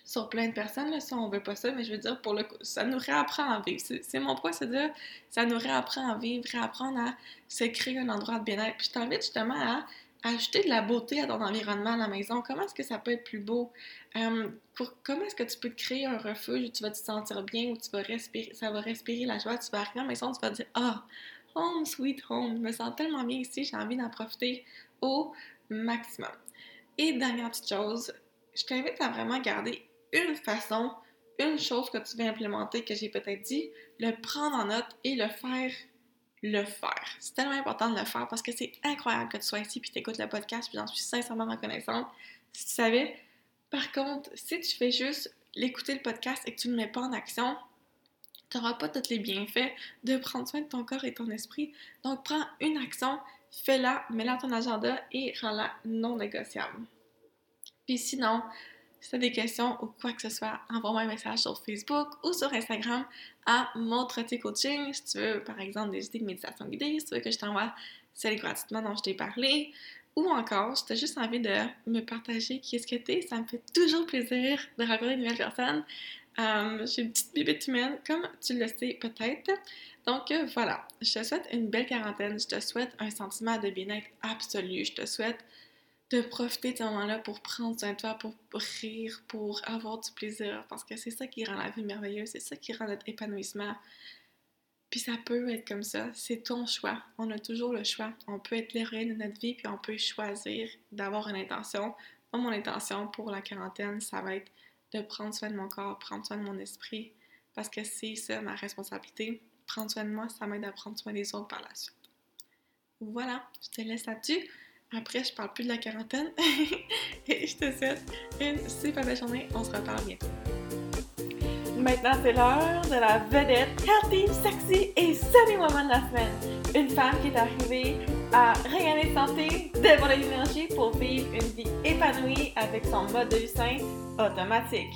sur plein de personnes, là, ça, on veut pas ça, mais je veux dire, pour le ça nous réapprend à vivre. C'est mon point, c'est dire, ça nous réapprend à vivre, réapprendre à se créer un endroit de bien-être. Puis je t'invite justement à ajouter de la beauté à ton environnement à la maison. Comment est-ce que ça peut être plus beau? Euh, comment est-ce que tu peux te créer un refuge où tu vas te sentir bien, où tu vas respirer, ça va respirer la joie, tu vas arriver à la maison, tu vas te dire « Ah, home sweet home, je me sens tellement bien ici, j'ai envie d'en profiter au maximum. » Et dernière petite chose, je t'invite à vraiment garder une façon, une chose que tu veux implémenter, que j'ai peut-être dit, le prendre en note et le faire, le faire. C'est tellement important de le faire parce que c'est incroyable que tu sois ici puis tu écoutes le podcast, puis j'en suis sincèrement reconnaissante. Si tu savais, par contre, si tu fais juste l'écouter le podcast et que tu ne le mets pas en action, tu n'auras pas tous les bienfaits de prendre soin de ton corps et ton esprit. Donc, prends une action, fais-la, mets-la dans ton agenda et rends-la non négociable. Puis sinon, si tu as des questions ou quoi que ce soit, envoie-moi un message sur Facebook ou sur Instagram à Montre tes coaching. Si tu veux, par exemple, des idées de méditation guidée, si tu veux que je t'envoie celle gratuitement dont je t'ai parlé, ou encore, si tu as juste envie de me partager qui est-ce que tu es, ça me fait toujours plaisir de rencontrer de nouvelles personnes. Euh, j'ai une petite bébête humaine, comme tu le sais peut-être. Donc euh, voilà, je te souhaite une belle quarantaine, je te souhaite un sentiment de bien-être absolu, je te souhaite de profiter de ce moment-là pour prendre soin de toi, pour rire, pour avoir du plaisir, parce que c'est ça qui rend la vie merveilleuse, c'est ça qui rend notre épanouissement. Puis ça peut être comme ça, c'est ton choix. On a toujours le choix. On peut être l'héroïne de notre vie, puis on peut choisir d'avoir une intention. Moi, mon intention pour la quarantaine, ça va être de prendre soin de mon corps, prendre soin de mon esprit, parce que c'est ça ma responsabilité. Prendre soin de moi, ça m'aide à prendre soin des autres par la suite. Voilà, je te laisse là-dessus. Après, je parle plus de la quarantaine. Et je te souhaite une super belle journée. On se reparle bientôt. Maintenant, c'est l'heure de la vedette healthy, sexy et sunny woman de la semaine. Une femme qui est arrivée à regagner santé, dévoiler l'énergie pour vivre une vie épanouie avec son mode de vie sain automatique.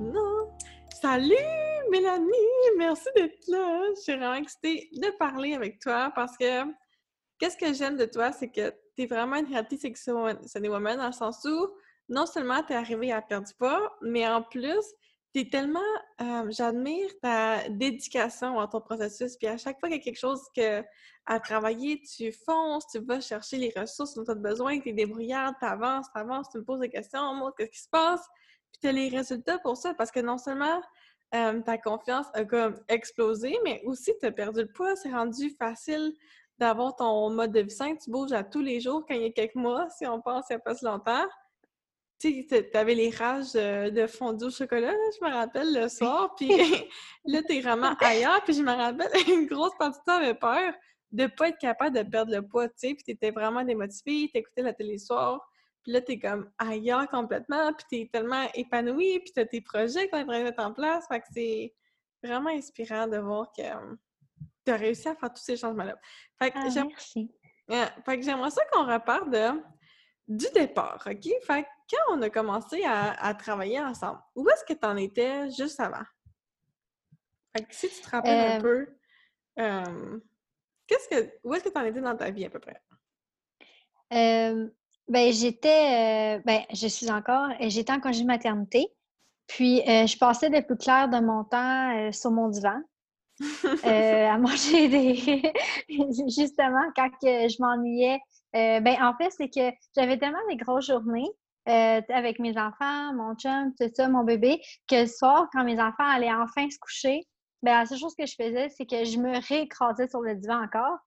Non! Salut Mélanie! Merci d'être là! Je suis vraiment excitée de parler avec toi parce que qu'est-ce que j'aime de toi, c'est que tu es vraiment une healthy sexy woman dans le sens où non seulement tu es arrivée à perdre du poids, mais en plus, tu es tellement. Euh, j'admire ta dédication à ton processus. Puis à chaque fois qu'il y a quelque chose que, à travailler, tu fonces, tu vas chercher les ressources dont tu as besoin, tu es débrouillarde, tu avances, tu avances, tu me poses des questions, moi, qu'est-ce qui se passe? Puis tu as les résultats pour ça parce que non seulement euh, ta confiance a comme explosé, mais aussi tu as perdu le poids. C'est rendu facile d'avoir ton mode de vie sain. Tu bouges à tous les jours quand il y a quelques mois, si on pense il n'y a pas si longtemps tu avais les rages de fondue au chocolat, je me rappelle, le soir, puis là, t'es vraiment ailleurs, puis je me rappelle, une grosse partie de toi avait peur de pas être capable de perdre le poids, tu sais, puis t'étais vraiment démotivée, t'écoutais la télé le soir, puis là, t'es comme ailleurs complètement, puis t'es tellement épanouie, puis t'as tes projets qu'on est en train de mettre en place, fait que c'est vraiment inspirant de voir que t'as réussi à faire tous ces changements-là. Fait que ah, fait que j'aimerais ça qu'on reparte de du départ, OK? Fait quand on a commencé à, travailler ensemble, où est-ce que tu en étais juste avant? Fait que si tu te rappelles un peu, qu'est-ce que, où est-ce que tu en étais dans ta vie à peu près? Ben, j'étais, ben, je suis encore, j'étais en congé de maternité. Puis, je passais le plus clair de mon temps sur mon divan. à manger des. Justement, quand je m'ennuyais, euh, ben, en fait, c'est que j'avais tellement des grosses journées euh, avec mes enfants, mon chum, tout ça, mon bébé, que le soir, quand mes enfants allaient enfin se coucher, ben, la seule chose que je faisais, c'est que je me réécrasais sur le divan encore.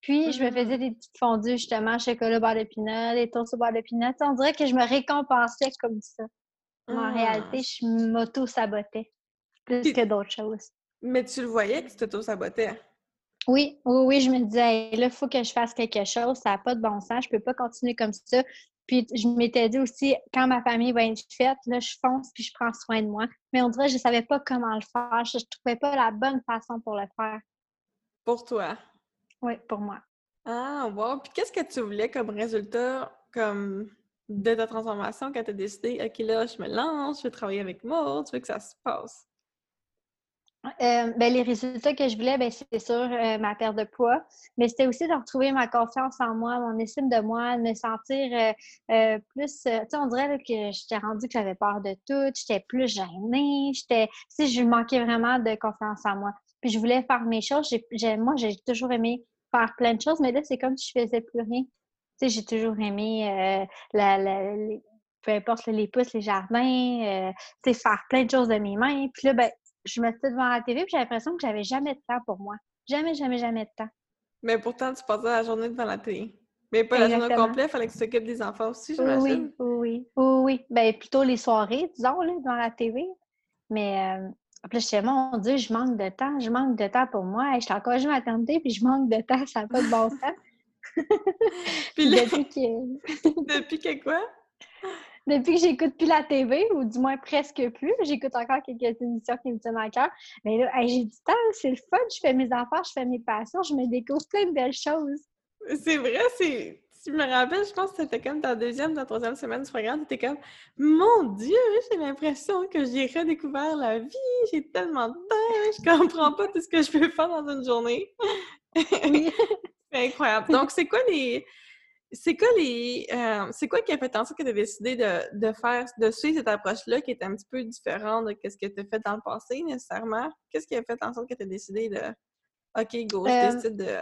Puis, je me faisais mmh. des petites fondues, justement, chocolat, beurre de pinot, des toasts au de pinot. On dirait que je me récompensais comme ça. Mais en réalité, mmh. je m'auto-sabotais plus que d'autres choses. Mais tu le voyais que tu t'auto-sabotais? Oui, oui, oui, je me disais, là, il faut que je fasse quelque chose, ça n'a pas de bon sens, je ne peux pas continuer comme ça. Puis je m'étais dit aussi, quand ma famille va être faite, là, je fonce puis je prends soin de moi. Mais on dirait que je ne savais pas comment le faire, je ne trouvais pas la bonne façon pour le faire. Pour toi? Oui, pour moi. Ah, wow! Puis qu'est-ce que tu voulais comme résultat, comme de ta transformation quand tu as décidé, OK, là, je me lance, je vais travailler avec moi, tu veux que ça se passe? Euh, ben, les résultats que je voulais, ben, c'est sûr euh, ma perte de poids, mais c'était aussi de retrouver ma confiance en moi, mon estime de moi, de me sentir euh, plus. tu sais, on dirait que j'étais rendue que j'avais peur de tout, j'étais plus gênée, j'étais. Tu je manquais vraiment de confiance en moi. Puis je voulais faire mes choses. moi, j'ai toujours aimé faire plein de choses, mais là, c'est comme si je faisais plus rien. Tu sais, j'ai toujours aimé la, les, peu importe les pousses, les jardins, tu sais, faire plein de choses de mes mains. Puis là, ben, je me suis devant la TV et j'ai l'impression que j'avais jamais de temps pour moi. Jamais, jamais, jamais de temps. Mais pourtant, tu passais la journée devant la télé. Mais pas la journée complète, il fallait que tu t'occupes des enfants aussi, j'imagine. Oui, oui, oui, oui. Ben, plutôt les soirées, disons, là, devant la TV. Mais euh, après, je sais, mon Dieu, je manque de temps, je manque de temps pour moi. Je suis encore ma maternité, puis je manque de temps, ça n'a pas de bon sens. puis depuis que... depuis que quoi? depuis que j'écoute plus la TV, ou du moins presque plus. J'écoute encore quelques émissions qui me tiennent à cœur. Mais là, j'ai du temps, c'est le fun. Je fais mes affaires, je fais mes passions, je me découvre plein de belles choses. C'est vrai, c'est. Tu me rappelles, je pense que c'était comme ta deuxième, ta troisième semaine du programme, tu étais comme Mon Dieu, j'ai l'impression que j'ai redécouvert la vie, j'ai tellement de temps, je comprends pas tout ce que je peux faire dans une journée. Oui. c'est incroyable. Donc, c'est quoi les c'est quoi les. Euh, c'est quoi qui a fait en sorte que tu as décidé de, faire, de suivre cette approche-là qui est un petit peu différente de ce que tu as fait dans le passé nécessairement? Qu'est-ce qui a fait en sorte que tu as décidé de OK, go, je euh, décide de.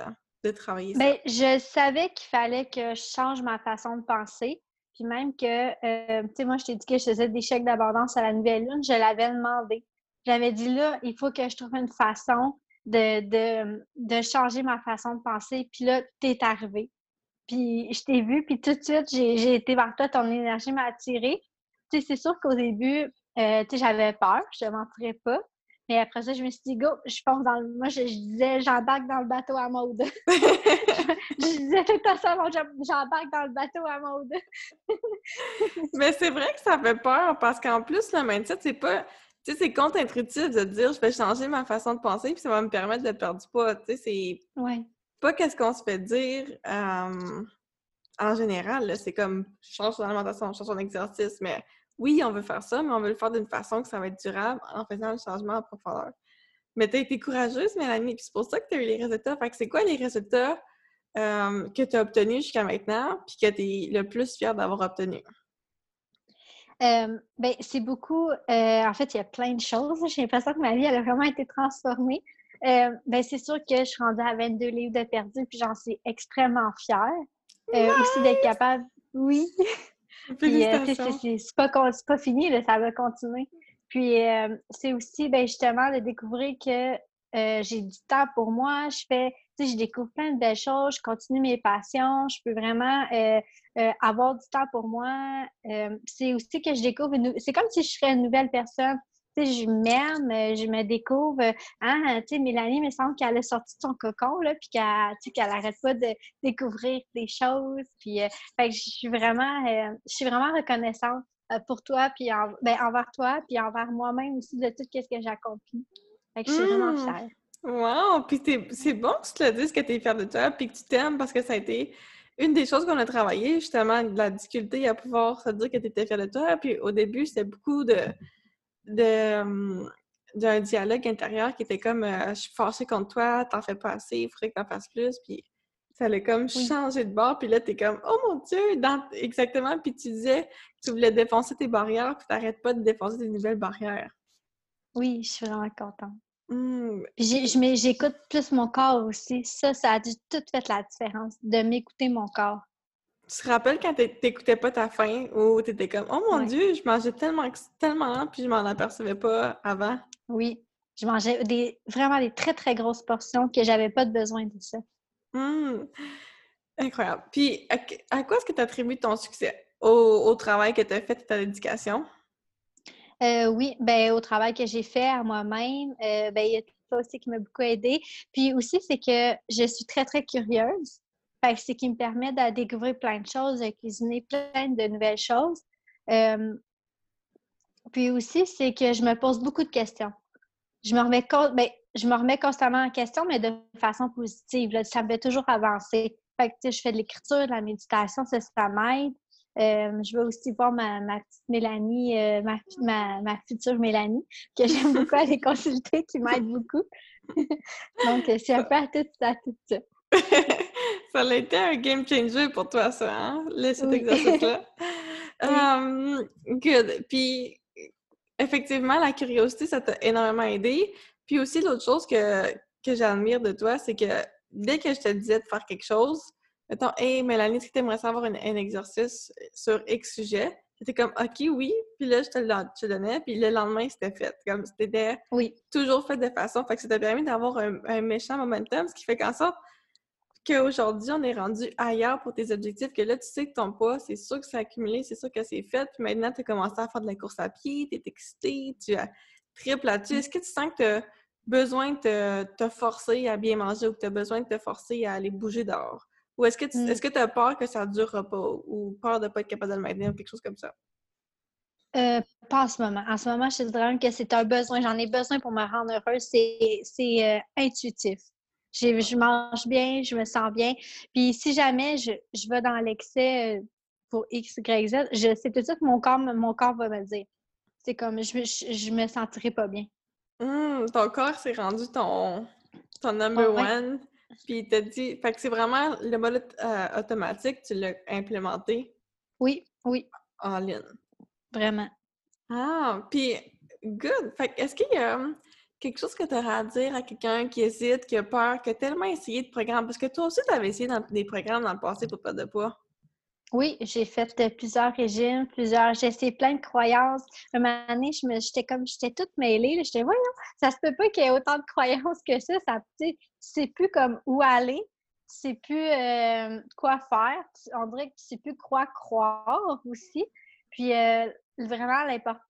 De travailler ça? Ben, je savais qu'il fallait que je change ma façon de penser. Puis même que, euh, tu sais, moi, je t'ai dit que je faisais des chèques d'abondance à la nouvelle lune, je l'avais demandé. J'avais dit là, il faut que je trouve une façon de, de, de changer ma façon de penser. Puis là, t'es arrivé. Puis je t'ai vu, puis tout de suite, j'ai été vers toi, ton énergie m'a attirée. Tu sais, c'est sûr qu'au début, euh, tu sais, j'avais peur, je ne mentirais pas. Mais après ça, je me suis dit, go, je pense dans le. Moi, je, disais, j'embarque dans le bateau à mode. je, disais tout à ça, j'embarque dans le bateau à mode. Mais c'est vrai que ça fait peur parce qu'en plus, le mindset, c'est pas. Tu sais, c'est contre-intuitif de dire, je vais changer ma façon de penser, puis ça va me permettre de perdre du poids. Tu sais, c'est. Ouais. Pas qu'est-ce qu'on se fait dire en général. C'est comme, je change son alimentation, je change son exercice, mais oui, on veut faire ça, mais on veut le faire d'une façon que ça va être durable en faisant le changement en profondeur. Mais tu as été courageuse, Mélanie, puis c'est pour ça que tu as eu les résultats. Fait que c'est quoi les résultats euh, que tu as obtenus jusqu'à maintenant, puis que tu es le plus fière d'avoir obtenu? Euh, ben, c'est beaucoup. Euh, en fait, il y a plein de choses. J'ai l'impression que ma vie elle a vraiment été transformée. ben, c'est sûr que je suis rendue à 22 livres de perdu, puis j'en suis extrêmement fière. aussi d'être capable. Oui. Puis, euh, c'est pas, pas fini, ça va continuer. Puis, euh, c'est aussi, ben, justement, de découvrir que euh, j'ai du temps pour moi. Je fais, tu sais, je découvre plein de belles choses, je continue mes passions, je peux vraiment avoir du temps pour moi. c'est aussi que je découvre, c'est comme si je serais une nouvelle personne je m'aime, euh, je me découvre. Hein, tu sais, Mélanie, il me semble qu'elle a sorti de son cocon, là, puis qu'elle n'arrête pas de découvrir des choses. Puis, euh, je suis vraiment, euh, je suis vraiment reconnaissante pour toi, puis ben, envers toi, puis envers moi-même aussi de tout ce que j'ai accompli. Fait que je suis vraiment mmh. fière. Wow! Puis c'est bon que tu te le dises que tu es fière de toi, puis que tu t'aimes parce que ça a été une des choses qu'on a travaillé, justement, de la difficulté à pouvoir se dire que tu étais fière de toi. Puis au début, c'était beaucoup de de d'un dialogue intérieur qui était comme euh, je suis fâchée contre toi, t'en fais pas assez, il faudrait que t'en fasses plus, puis ça allait comme changer de bord, puis là t'es comme oh mon dieu, dans... exactement, puis tu disais que tu voulais défoncer tes barrières, puis t'arrêtes pas de défoncer des nouvelles barrières. Oui, je suis vraiment contente. Mmh. J'écoute plus mon corps aussi. Ça, ça a dû tout fait la différence, de m'écouter mon corps. Tu te rappelles quand t'écoutais pas ta faim ou t'étais comme Oh mon Dieu, je mangeais tellement, tellement, puis je m'en apercevais pas avant? Oui, je mangeais des, vraiment des très, très grosses portions que j'avais pas de besoin de ça. Mmh. Incroyable. Puis, à, quoi est-ce que tu attribues ton succès? Au, travail que tu as fait et ta dédication? Euh, oui, ben, au travail que j'ai fait à moi-même, euh, ben, il y a ça aussi qui m'a beaucoup aidé. Puis aussi, c'est que je suis très, très curieuse. Fait c'est qui me permet de découvrir plein de choses, de cuisiner plein de nouvelles choses. Euh, puis aussi, c'est que je me pose beaucoup de questions. Je me remets, ben, je me remets constamment en question, mais de façon positive. Ça me fait toujours avancer. Fait que, je fais de l'écriture, de la méditation, ça, ça m'aide. Euh, je vais aussi voir ma, petite Mélanie, euh, ma, ma, future Mélanie, que j'aime beaucoup aller consulter, qui m'aide beaucoup. Donc, c'est un peu à tout, à tout ça. ça a été un game changer pour toi, ça, hein? cet exercice-là. Um, good. Puis, effectivement, la curiosité, ça t'a énormément aidé. Puis aussi, l'autre chose que, que j'admire de toi, c'est que dès que je te disais de faire quelque chose, mettons, hey, Mélanie, est-ce que tu aimerais savoir un, exercice sur X sujet? C'était comme, OK, oui. Puis là, je te le donnais. Puis le lendemain, c'était fait. Comme c'était oui. toujours fait de façon. Fait que ça t'a permis d'avoir un, un, méchant momentum, ce qui fait qu'en sorte, qu'aujourd'hui, on est rendu ailleurs pour tes objectifs, que là, tu sais que ton poids, c'est sûr que c'est accumulé, c'est sûr que c'est fait, puis maintenant, tu as commencé à faire de la course à pied, tu es excité, tu as triple là-dessus. Est-ce que tu sens que tu as besoin de te, forcer à bien manger ou que tu as besoin de te forcer à aller bouger dehors? Ou est-ce que tu mmh. as peur que ça ne durera pas ou peur de ne pas être capable de le maintenir ou quelque chose comme ça? Euh, pas en ce moment. En ce moment, je te dirais que c'est un besoin. J'en ai besoin pour me rendre heureuse. C'est euh, intuitif je mange bien, je me sens bien. Puis si jamais je, je vais dans l'excès euh, pour X, Y, Z, je sais tout de suite que mon corps, mon corps va me dire. C'est comme, je, je, me sentirai pas bien. Mmh, ton corps s'est rendu ton, ton number one. Puis il t'a dit, fait que c'est vraiment le mode euh, automatique, tu l'as implémenté? Oui, oui. En ligne. Vraiment. Ah, puis good. Fait est-ce qu'il y a quelque chose que tu auras à dire à quelqu'un qui hésite, qui a peur, qui a tellement essayé de programmes? Parce que toi aussi, tu avais essayé des programmes dans le passé pour perdre de poids? Oui, j'ai fait plusieurs régimes, plusieurs. J'ai essayé plein de croyances. Un année, je me, j'étais comme, j'étais toute mêlée. J'étais, voyons, ça se peut pas qu'il y ait autant de croyances que ça. Ça, tu sais plus comme où aller, tu sais plus euh, quoi faire. On dirait que tu sais plus quoi croire aussi. Puis euh, vraiment, l'important,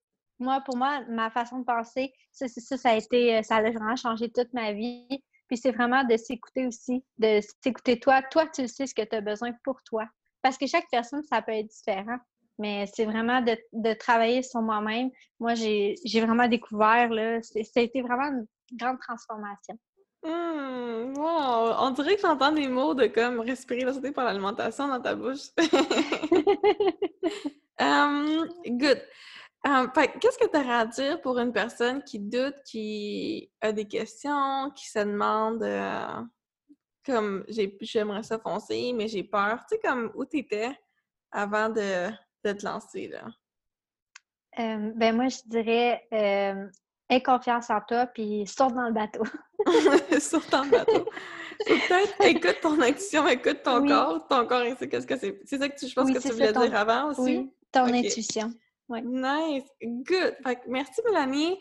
moi, pour moi, ma façon de penser, ça, ça, ça a été, ça a vraiment changé toute ma vie. Puis c'est vraiment de s'écouter aussi, de s'écouter toi. Toi, tu sais ce que tu as besoin pour toi. Parce que chaque personne, ça peut être différent. Mais c'est vraiment de, travailler sur moi-même. Moi, j'ai vraiment découvert, là, ça a été vraiment une grande transformation. Mmh, wow! On dirait que j'entends des mots de comme respirer la santé par l'alimentation dans ta bouche. um, good. Qu'est-ce que tu aurais à dire pour une personne qui doute, qui a des questions, qui se demande euh, comme j'aimerais ça foncer, mais j'ai peur. Tu sais, comme où tu étais avant de, te lancer, là? ben moi, je dirais euh, aie confiance en toi, puis saute dans le bateau. saute dans le bateau. Peut-être écoute ton action, écoute ton corps. Ton corps, c'est qu'est-ce que c'est? C'est ça que tu, je pense que tu voulais dire avant aussi? Oui, ton intuition. Nice, good. merci Mélanie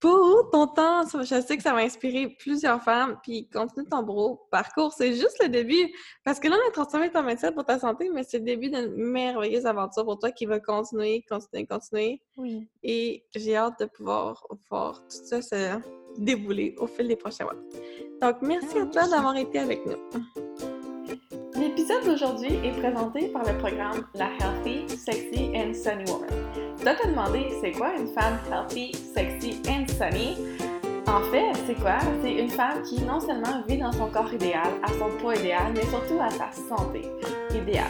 pour ton temps. Je sais que ça va inspirer plusieurs femmes. Puis continue ton beau parcours. C'est juste le début. Parce que là, on a transformé ton médecin pour ta santé, mais c'est le début d'une merveilleuse aventure pour toi qui va continuer, continuer, continuer. Oui. Et j'ai hâte de pouvoir voir tout ça se débouler au fil des prochains mois. Donc, merci à toi d'avoir été avec nous. L'épisode d'aujourd'hui est présenté par le programme La Healthy, Sexy and Sunny Woman. Tu dois te demander c'est quoi une femme healthy, sexy and sunny? En fait, c'est quoi? C'est une femme qui non seulement vit dans son corps idéal, à son poids idéal, mais surtout à sa santé idéale.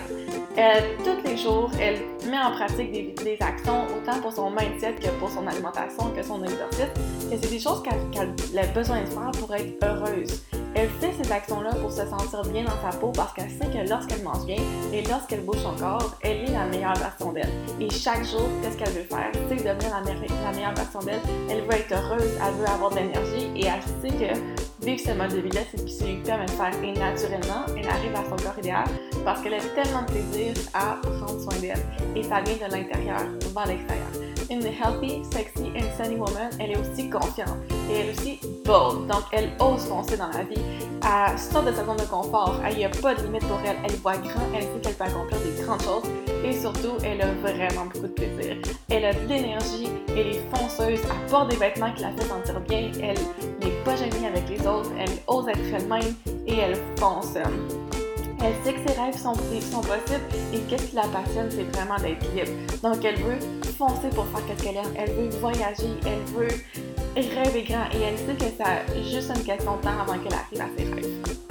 Elle, tous les jours, elle met en pratique des, actions autant pour son mindset que pour son alimentation, que son exercice, que c'est des choses qu'elle a besoin de faire pour être heureuse. Elle fait ces actions-là pour se sentir bien dans sa peau parce qu'elle sait que lorsqu'elle mange bien et lorsqu'elle bouge son corps, elle est la meilleure version d'elle. Et chaque jour, qu'est-ce qu'elle veut faire? C'est devenir la, meilleure version d'elle. Elle veut être heureuse, elle veut avoir de l'énergie et elle sait que vivre ce mode de vie-là, c'est ce qui lui permet de faire. Et naturellement, elle arrive à son corps idéal parce qu'elle a tellement de plaisir à prendre soin d'elle. Et ça vient de l'intérieur vers l'extérieur. Une healthy, sexy and sunny woman, elle est aussi confiante et elle est aussi bold. Donc, elle ose foncer dans la vie. Elle sort de sa zone de confort. Il n'y a pas de limite pour elle. Elle voit grand. Elle sait qu'elle peut accomplir des grandes choses. Et surtout, elle a vraiment beaucoup de plaisir. Elle a de l'énergie. Elle est fonceuse. Elle porte des vêtements qui la font sentir bien. Elle n'est pas gênée avec les autres. Elle ose être elle-même et elle fonce. Elle sait que ses rêves sont, possibles et qu'est-ce qui la passionne, c'est vraiment d'être libre. Donc, elle veut foncer pour faire ce qu'elle aime. Elle veut voyager. Elle veut rêver grand. Et elle sait que c'est juste une question de temps avant qu'elle arrive à ses rêves.